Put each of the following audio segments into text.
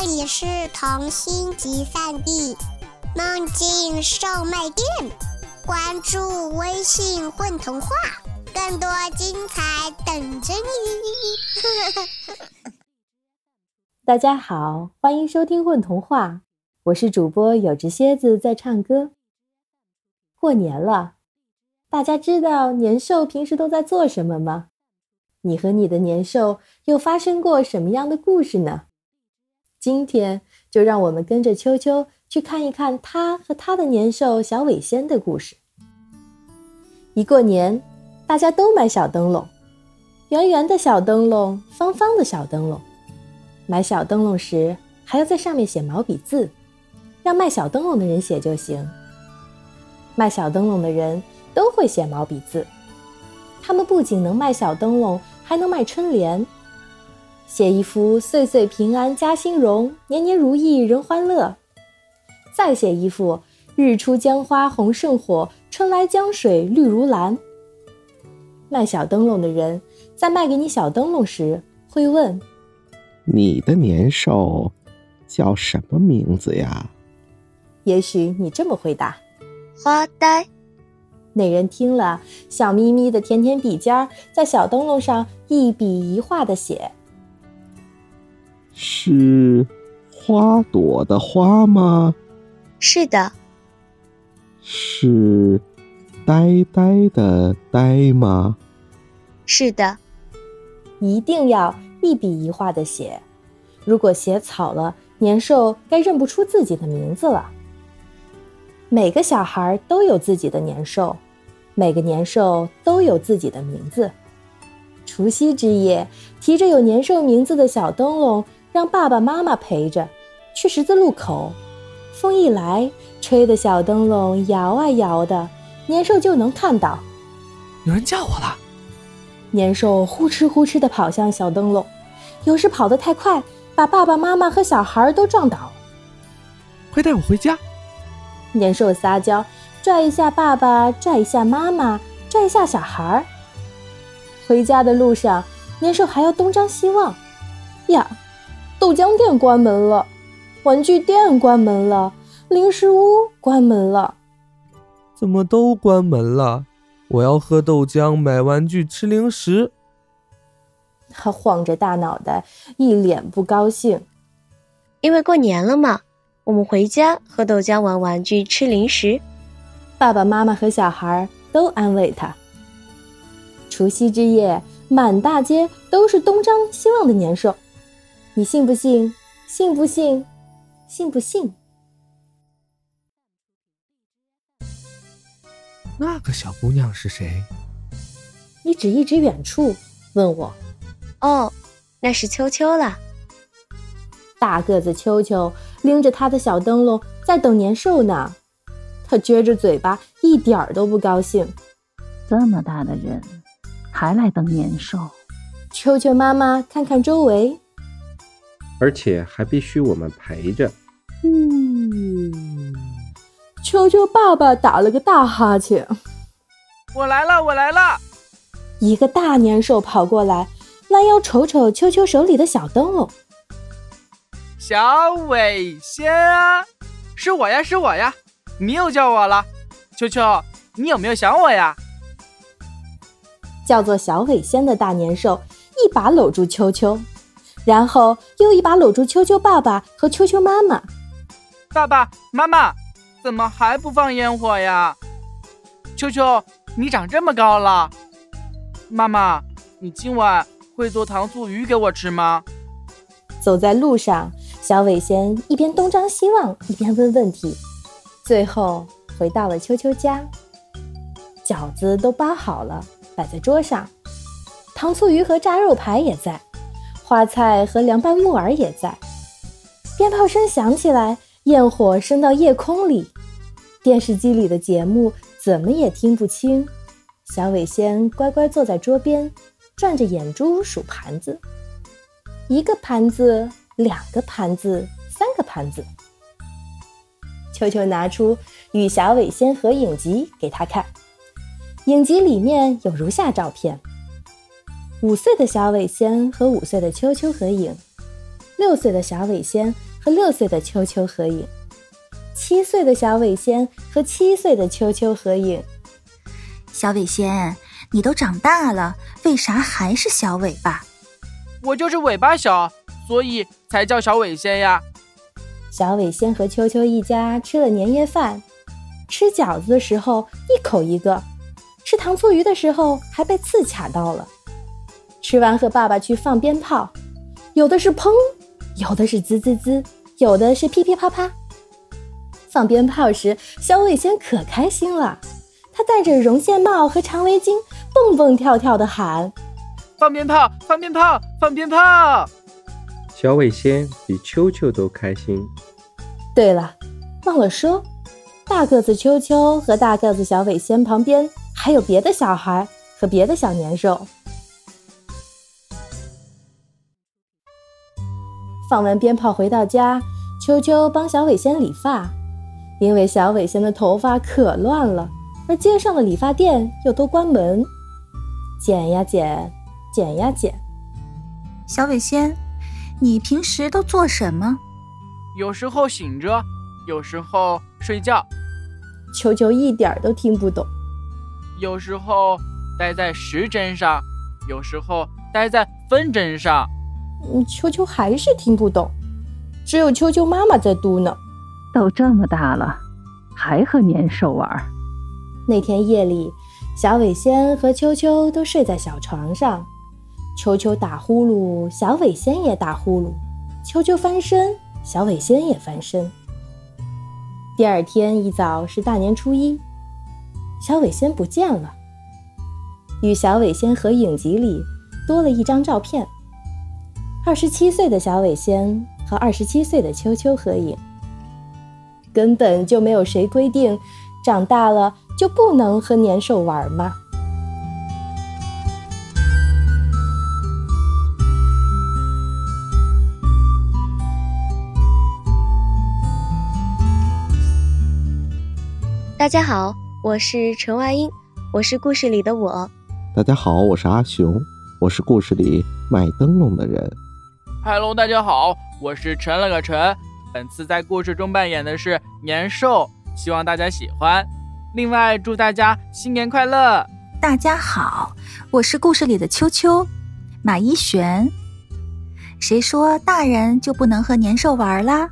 这里是童心集散地，梦境售卖店。关注微信“混童话”，更多精彩等着你。大家好，欢迎收听《混童话》，我是主播有只蝎子在唱歌。过年了，大家知道年兽平时都在做什么吗？你和你的年兽又发生过什么样的故事呢？今天就让我们跟着秋秋去看一看他和他的年兽小尾仙的故事。一过年，大家都买小灯笼，圆圆的小灯笼，方方的小灯笼。买小灯笼时，还要在上面写毛笔字，让卖小灯笼的人写就行。卖小灯笼的人都会写毛笔字，他们不仅能卖小灯笼，还能卖春联，写一幅“岁岁平安家兴荣，年年如意人欢乐”，再写一幅“日出江花红胜火，春来江水绿如蓝”。卖小灯笼的人在卖给你小灯笼时，会问。你的年兽叫什么名字呀？也许你这么回答：花呆。那人听了，笑眯眯的舔舔笔尖儿，在小灯笼上一笔一画的写：“是花朵的花吗？”“是的。”“是呆呆的呆吗？”“是的。”“一定要。”一笔一画的写，如果写草了，年兽该认不出自己的名字了。每个小孩都有自己的年兽，每个年兽都有自己的名字。除夕之夜，提着有年兽名字的小灯笼，让爸爸妈妈陪着去十字路口。风一来，吹的小灯笼摇啊摇的，年兽就能看到。有人叫我了。年兽呼哧呼哧地跑向小灯笼，有时跑得太快，把爸爸妈妈和小孩都撞倒。快带我回家！年兽撒娇，拽一下爸爸，拽一下妈妈，拽一下小孩。回家的路上，年兽还要东张西望。呀，豆浆店关门了，玩具店关门了，零食屋关门了。怎么都关门了？我要喝豆浆，买玩具，吃零食。他晃着大脑袋，一脸不高兴。因为过年了嘛，我们回家喝豆浆，玩玩具，吃零食。爸爸妈妈和小孩都安慰他。除夕之夜，满大街都是东张西望的年兽。你信不信？信不信？信不信？那个小姑娘是谁？你指一指远处，问我。哦，那是秋秋了。大个子秋秋拎着他的小灯笼在等年兽呢。他撅着嘴巴，一点儿都不高兴。这么大的人，还来等年兽？秋秋妈妈看看周围，而且还必须我们陪着。嗯。球球爸爸打了个大哈欠。我来了，我来了！一个大年兽跑过来，弯腰瞅瞅秋秋手里的小灯笼。小尾仙啊，是我呀，是我呀！你又叫我了，秋秋，你有没有想我呀？叫做小尾仙的大年兽一把搂住秋秋，然后又一把搂住秋秋爸爸和秋秋妈妈。爸爸妈妈。怎么还不放烟火呀？秋秋，你长这么高了。妈妈，你今晚会做糖醋鱼给我吃吗？走在路上，小伟仙一边东张西望，一边问问题。最后回到了秋秋家，饺子都包好了，摆在桌上。糖醋鱼和炸肉排也在，花菜和凉拌木耳也在。鞭炮声响起来，焰火升到夜空里。电视机里的节目怎么也听不清，小尾仙乖乖坐在桌边，转着眼珠数盘子。一个盘子，两个盘子，三个盘子。秋秋拿出与小尾仙合影集给他看，影集里面有如下照片：五岁的小尾仙和五岁的秋秋合影，六岁的小尾仙和六岁的秋秋合影，七岁的小尾仙和七岁的秋秋合影。小尾仙，你都长大了，为啥还是小尾巴？我就是尾巴小，所以才叫小尾仙呀。小尾仙和秋秋一家吃了年夜饭，吃饺子的时候一口一个，吃糖醋鱼的时候还被刺卡到了。吃完和爸爸去放鞭炮，有的是砰，有的是滋滋滋，有的是噼噼啪啪。放鞭炮时，小尾仙可开心了，他戴着绒线帽和长围巾，蹦蹦跳跳地喊：“放鞭炮，放鞭炮，放鞭炮！”小尾仙比秋秋都开心。对了，忘了说，大个子秋秋和大个子小尾仙旁边还有别的小孩和别的小年兽。放完鞭炮回到家，秋秋帮小伟仙理发，因为小伟仙的头发可乱了，而街上的理发店又都关门。剪呀剪，剪呀剪。小伟仙，你平时都做什么？有时候醒着，有时候睡觉。秋秋一点都听不懂。有时候待在时针上，有时候待在分针上。嗯，秋秋还是听不懂，只有秋秋妈妈在嘟囔：“都这么大了，还和年兽玩。”那天夜里，小尾仙和秋秋都睡在小床上，秋秋打呼噜，小尾仙也打呼噜，秋秋翻身，小尾仙也翻身。第二天一早是大年初一，小尾仙不见了，与小尾仙合影集里多了一张照片。二十七岁的小尾仙和二十七岁的秋秋合影，根本就没有谁规定长大了就不能和年兽玩嘛。大家好，我是陈外英，我是故事里的我。大家好，我是阿雄，我是故事里卖灯笼的人。Hello，大家好，我是陈了个陈，本次在故事中扮演的是年兽，希望大家喜欢。另外，祝大家新年快乐！大家好，我是故事里的秋秋，马一璇。谁说大人就不能和年兽玩啦？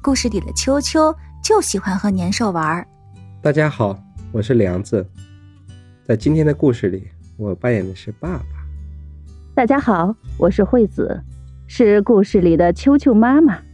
故事里的秋秋就喜欢和年兽玩。大家好，我是梁子，在今天的故事里，我扮演的是爸爸。大家好，我是惠子。是故事里的秋秋妈妈。